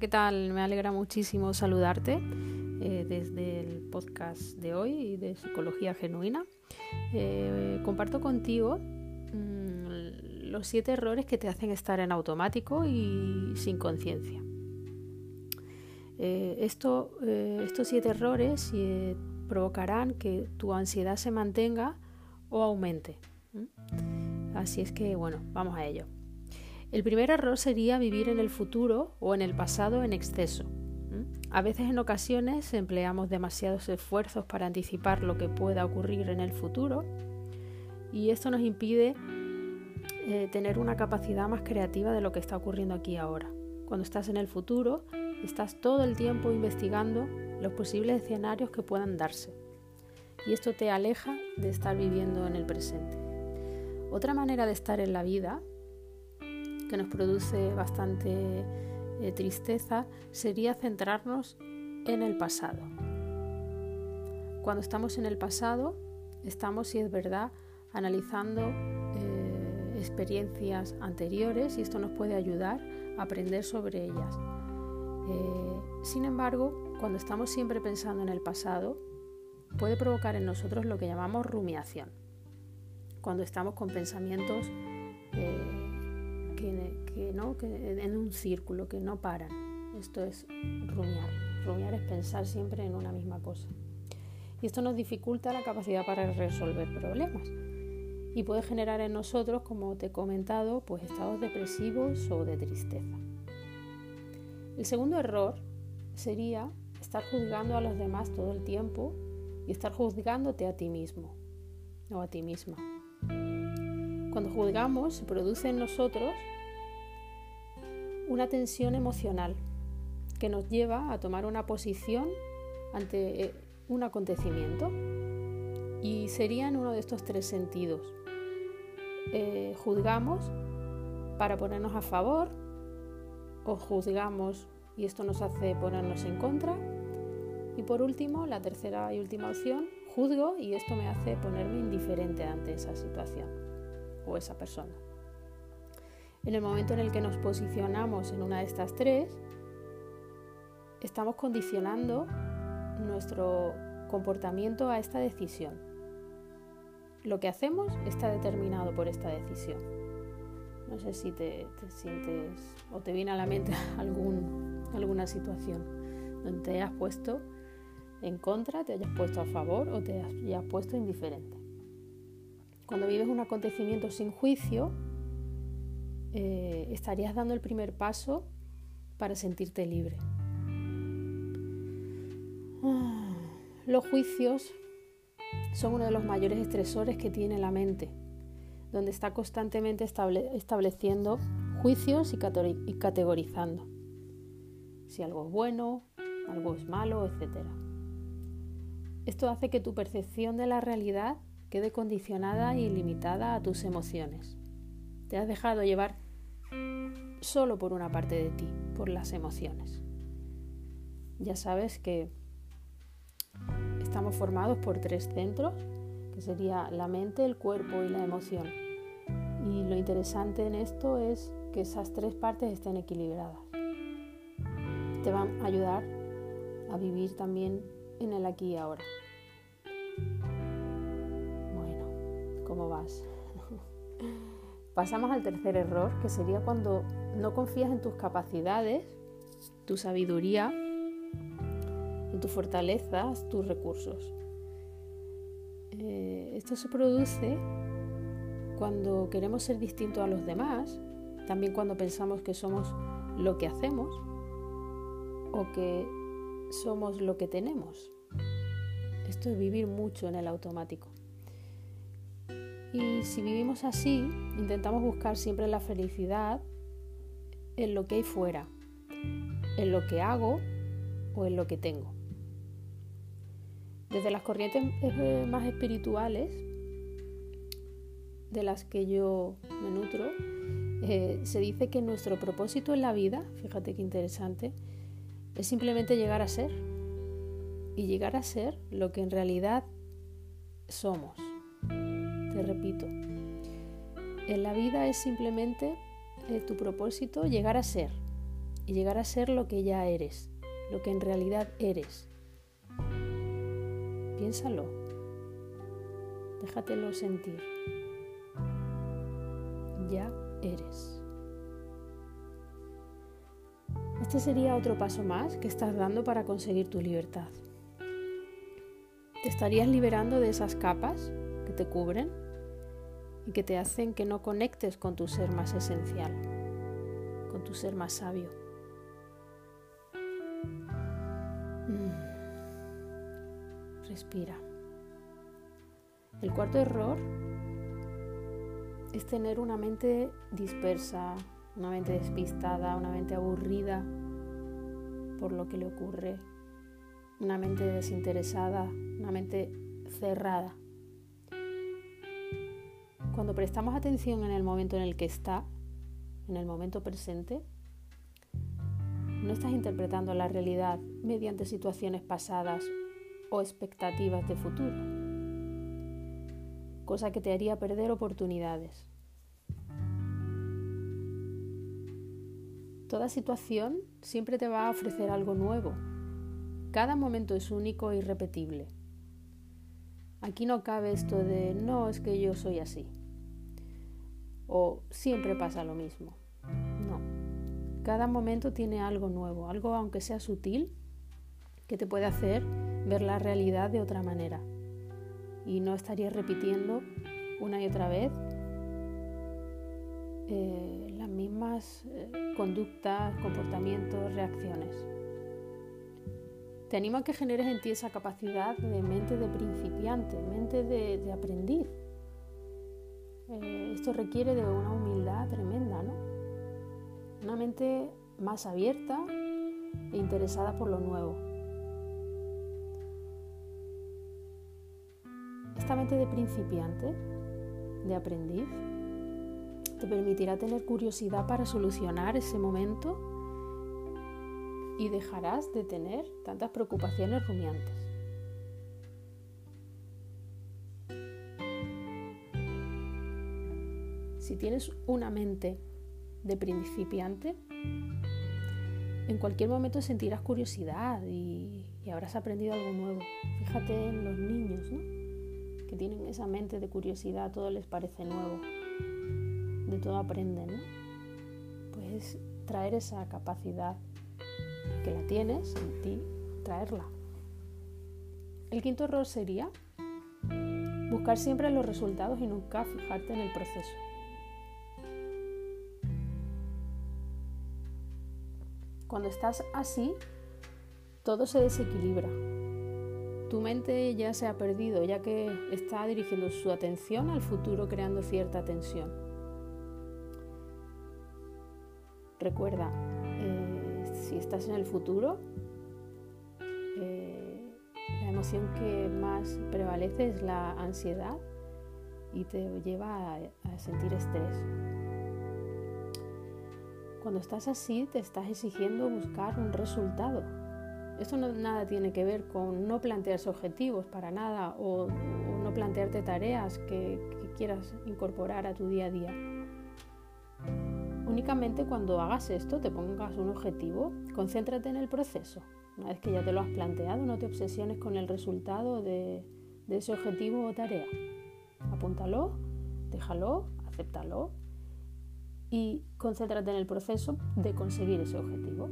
¿qué tal? Me alegra muchísimo saludarte eh, desde el podcast de hoy de Psicología Genuina. Eh, comparto contigo mm, los siete errores que te hacen estar en automático y sin conciencia. Eh, esto, estos siete errores provocarán que tu ansiedad se mantenga o aumente. Así es que, bueno, vamos a ello. El primer error sería vivir en el futuro o en el pasado en exceso. A veces en ocasiones empleamos demasiados esfuerzos para anticipar lo que pueda ocurrir en el futuro y esto nos impide eh, tener una capacidad más creativa de lo que está ocurriendo aquí ahora. Cuando estás en el futuro, estás todo el tiempo investigando los posibles escenarios que puedan darse y esto te aleja de estar viviendo en el presente. Otra manera de estar en la vida que nos produce bastante eh, tristeza sería centrarnos en el pasado. Cuando estamos en el pasado, estamos, si es verdad, analizando eh, experiencias anteriores y esto nos puede ayudar a aprender sobre ellas. Eh, sin embargo, cuando estamos siempre pensando en el pasado, puede provocar en nosotros lo que llamamos rumiación. Cuando estamos con pensamientos que, ¿no? que en un círculo, que no paran. Esto es rumiar. Rumiar es pensar siempre en una misma cosa. Y esto nos dificulta la capacidad para resolver problemas. Y puede generar en nosotros, como te he comentado, pues estados depresivos o de tristeza. El segundo error sería estar juzgando a los demás todo el tiempo y estar juzgándote a ti mismo o a ti misma. Cuando juzgamos se produce en nosotros una tensión emocional que nos lleva a tomar una posición ante eh, un acontecimiento y sería en uno de estos tres sentidos. Eh, juzgamos para ponernos a favor o juzgamos y esto nos hace ponernos en contra. Y por último, la tercera y última opción, juzgo y esto me hace ponerme indiferente ante esa situación esa persona. En el momento en el que nos posicionamos en una de estas tres, estamos condicionando nuestro comportamiento a esta decisión. Lo que hacemos está determinado por esta decisión. No sé si te, sientes o te viene a la mente alguna situación donde te hayas puesto en contra, te hayas puesto a favor o te hayas puesto indiferente. Cuando vives un acontecimiento sin juicio, eh, estarías dando el primer paso para sentirte libre. Ah, los juicios son uno de los mayores estresores que tiene la mente, donde está constantemente estableciendo juicios y, y categorizando si algo es bueno, algo es malo, etc. Esto hace que tu percepción de la realidad quede condicionada y limitada a tus emociones. Te has dejado llevar solo por una parte de ti, por las emociones. Ya sabes que estamos formados por tres centros, que sería la mente, el cuerpo y la emoción. Y lo interesante en esto es que esas tres partes estén equilibradas. Te van a ayudar a vivir también en el aquí y ahora. ¿Cómo vas? Pasamos al tercer error, que sería cuando no confías en tus capacidades, tu sabiduría, en tus fortalezas, tus recursos. Eh, esto se produce cuando queremos ser distintos a los demás, también cuando pensamos que somos lo que hacemos o que somos lo que tenemos. Esto es vivir mucho en el automático. Y si vivimos así, intentamos buscar siempre la felicidad en lo que hay fuera, en lo que hago o en lo que tengo. Desde las corrientes eh, más espirituales, de las que yo me nutro, eh, se dice que nuestro propósito en la vida, fíjate qué interesante, es simplemente llegar a ser. Y llegar a ser lo que en realidad somos te repito, en la vida es simplemente eh, tu propósito llegar a ser y llegar a ser lo que ya eres, lo que en realidad eres. Piénsalo, déjatelo sentir. Ya eres. Este sería otro paso más que estás dando para conseguir tu libertad. Te estarías liberando de esas capas te cubren y que te hacen que no conectes con tu ser más esencial, con tu ser más sabio. Mm. Respira. El cuarto error es tener una mente dispersa, una mente despistada, una mente aburrida por lo que le ocurre, una mente desinteresada, una mente cerrada. Cuando prestamos atención en el momento en el que está, en el momento presente, no estás interpretando la realidad mediante situaciones pasadas o expectativas de futuro, cosa que te haría perder oportunidades. Toda situación siempre te va a ofrecer algo nuevo. Cada momento es único e irrepetible. Aquí no cabe esto de no, es que yo soy así o siempre pasa lo mismo. No. Cada momento tiene algo nuevo, algo aunque sea sutil, que te puede hacer ver la realidad de otra manera. Y no estarías repitiendo una y otra vez eh, las mismas eh, conductas, comportamientos, reacciones. Te animo a que generes en ti esa capacidad de mente de principiante, mente de, aprendiz, esto requiere de una humildad tremenda, ¿no? Una mente más abierta e interesada por lo nuevo. Esta mente de principiante, de aprendiz, te permitirá tener curiosidad para solucionar ese momento y dejarás de tener tantas preocupaciones rumiantes. Si tienes una mente de principiante, en cualquier momento sentirás curiosidad y, habrás aprendido algo nuevo. Fíjate en los niños, ¿no? Que tienen esa mente de curiosidad, todo les parece nuevo, de todo aprenden, ¿no? Pues traer esa capacidad que la tienes en ti, traerla. El quinto error sería buscar siempre los resultados y nunca fijarte en el proceso. Cuando estás así, todo se desequilibra. Tu mente ya se ha perdido, ya que está dirigiendo su atención al futuro creando cierta tensión. Recuerda, eh, si estás en el futuro, eh, la emoción que más prevalece es la ansiedad y te lleva a sentir estrés. Cuando estás así, te estás exigiendo buscar un resultado. Esto no nada tiene que ver con no plantearse objetivos para nada o, no plantearte tareas que, quieras incorporar a tu día a día. Únicamente cuando hagas esto, te pongas un objetivo, concéntrate en el proceso. Una vez que ya te lo has planteado, no te obsesiones con el resultado de, de ese objetivo o tarea. Apúntalo, déjalo, acéptalo y concéntrate en el proceso de conseguir ese objetivo.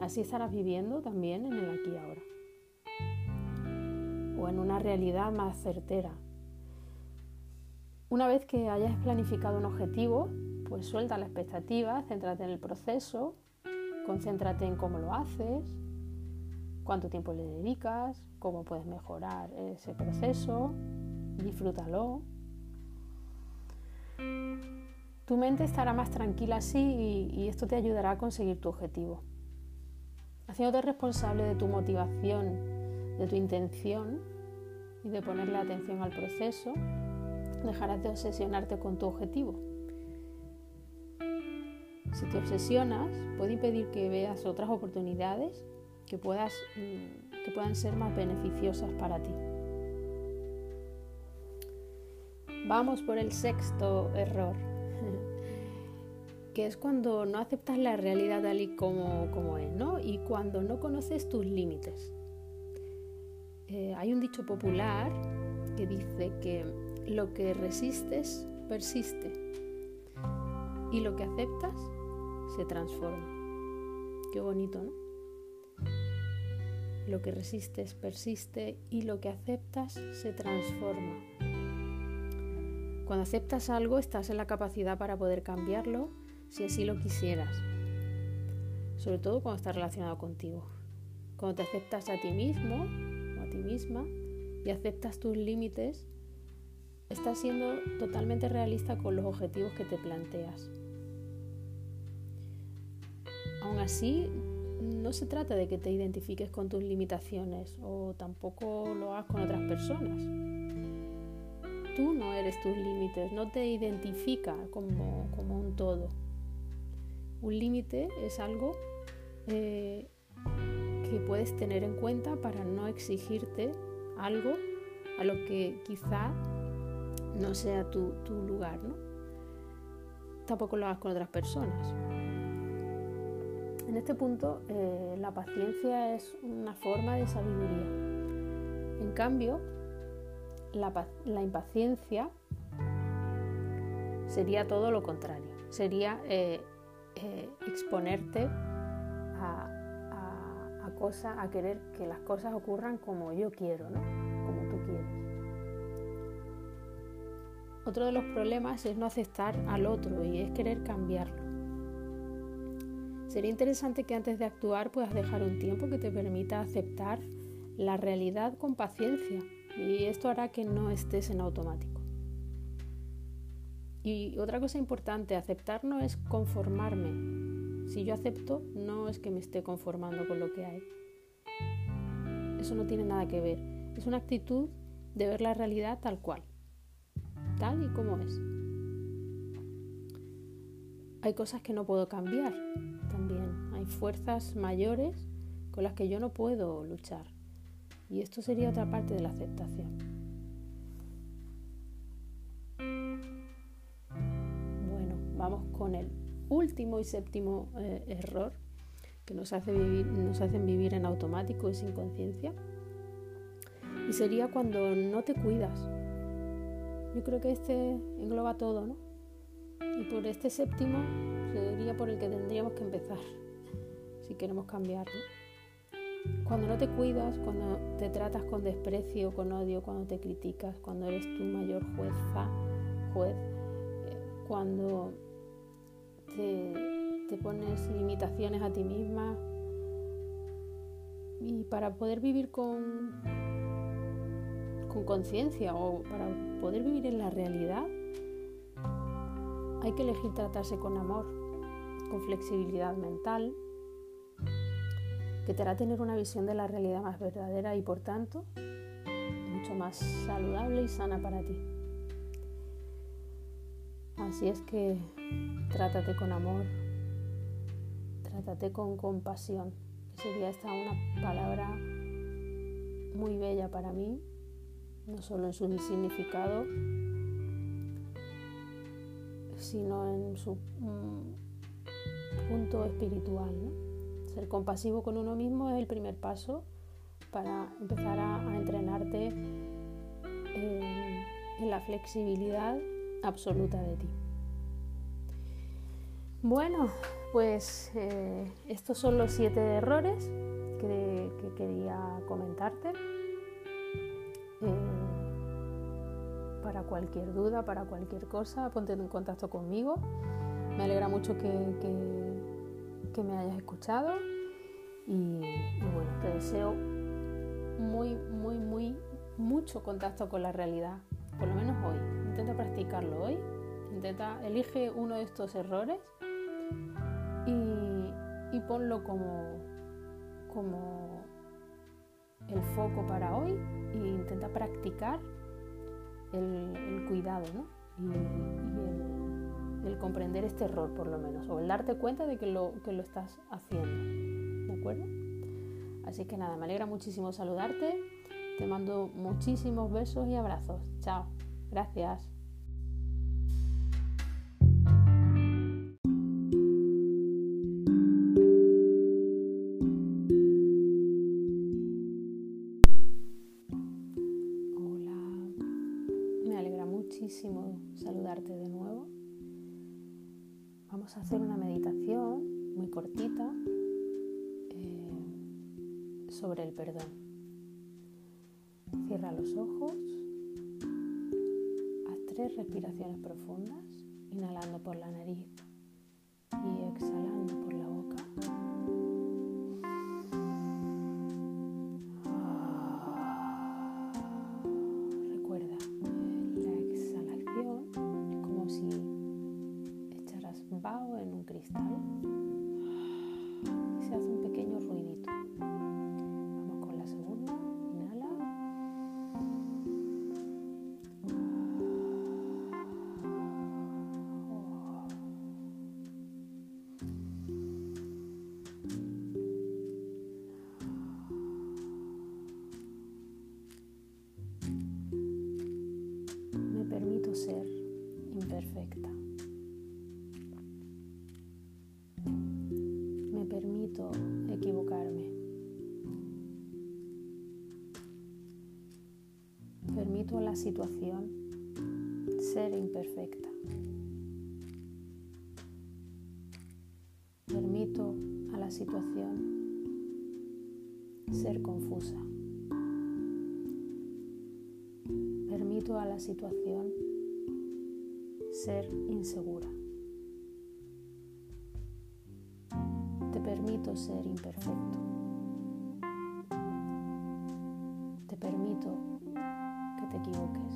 Así estarás viviendo también en el aquí y ahora. O en una realidad más certera. Una vez que hayas planificado un objetivo, pues suelta la expectativa, céntrate en el proceso, concéntrate en cómo lo haces, cuánto tiempo le dedicas, cómo puedes mejorar ese proceso, disfrútalo. Tu mente estará más tranquila así y, esto te ayudará a conseguir tu objetivo. Haciéndote responsable de tu motivación, de tu intención y de ponerle atención al proceso, dejarás de obsesionarte con tu objetivo. Si te obsesionas, puede impedir que veas otras oportunidades que, puedas, mm, que puedan ser más beneficiosas para ti. Vamos por el sexto error. Que es cuando no aceptas la realidad tal y como, como es, ¿no? Y cuando no conoces tus límites. Eh, hay un dicho popular que dice que lo que resistes persiste y lo que aceptas se transforma. Qué bonito, ¿no? Lo que resistes persiste y lo que aceptas se transforma. Cuando aceptas algo estás en la capacidad para poder cambiarlo si así lo quisieras. Sobre todo cuando está relacionado contigo. Cuando te aceptas a ti mismo o a ti misma y aceptas tus límites, estás siendo totalmente realista con los objetivos que te planteas. Aún así, no se trata de que te identifiques con tus limitaciones o tampoco lo hagas con otras personas. Tú no eres tus límites, no te identifica como, un todo. Un límite es algo eh, que puedes tener en cuenta para no exigirte algo a lo que quizá no sea tu, lugar, ¿no? Tampoco lo hagas con otras personas. En este punto, eh, la paciencia es una forma de sabiduría. En cambio, la, impaciencia sería todo lo contrario. Sería eh, eh, exponerte a, a, a querer que las cosas ocurran como yo quiero, ¿no? Como tú quieres. Otro de los problemas es no aceptar al otro y es querer cambiarlo. Sería interesante que antes de actuar puedas dejar un tiempo que te permita aceptar la realidad con paciencia y esto hará que no estés en automático. Y otra cosa importante, aceptar no es conformarme. Si yo acepto, no es que me esté conformando con lo que hay. Eso no tiene nada que ver. Es una actitud de ver la realidad tal cual tal y como es. Hay cosas que no puedo cambiar también. Hay fuerzas mayores con las que yo no puedo luchar. Y esto sería otra parte de la aceptación. Con el último y séptimo eh, error que nos, hace vivir, nos hacen vivir en automático y sin conciencia. Y sería cuando no te cuidas, yo creo que este engloba todo, ¿no? Y por este séptimo sería por el que tendríamos que empezar, si queremos cambiarlo. Cuando no te cuidas, cuando te tratas con desprecio, con odio, cuando te criticas, cuando eres tu mayor jueza, juez, eh, cuando te, pones limitaciones a ti misma, y para poder vivir con, con conciencia o para poder vivir en la realidad, hay que elegir tratarse con amor, con flexibilidad mental, que te hará tener una visión de la realidad más verdadera y por tanto mucho más saludable y sana para ti. Así es que trátate con amor, trátate con compasión, sería esta una palabra muy bella para mí no solo en su significado, sino en su mm, punto espiritual. Ser compasivo con uno mismo es el primer paso para empezar a, entrenarte en, la flexibilidad absoluta de ti. Bueno, pues eh, estos son los siete errores que quería comentarte. Eh, para cualquier duda, para cualquier cosa, ponte en contacto conmigo. Me alegra mucho que, me hayas escuchado y, bueno, te deseo muy, muy, muy, mucho contacto con la realidad, por lo menos hoy. Intenta practicarlo hoy, intenta, elige uno de estos errores y, y ponlo como, como el foco para hoy e intenta practicar el, cuidado y, el, comprender este error por lo menos, o el darte cuenta de que lo, que lo estás haciendo. ¿De acuerdo? Así que nada, me alegra muchísimo saludarte. Te mando muchísimos besos y abrazos. Chao. Gracias. muchísimo saludarte de nuevo. Vamos a hacer una meditación muy cortita eh, sobre el perdón. Cierra los ojos respiraciones profundas, inhalando por la nariz y exhalando por la boca. Recuerda, la exhalación es como si echaras vaho en un cristal imperfecta. Me permito equivocarme. Permito a la situación ser imperfecta. Permito a la situación ser confusa. Permito a la situación ser insegura. Te permito ser imperfecto. Te permito que te equivoques.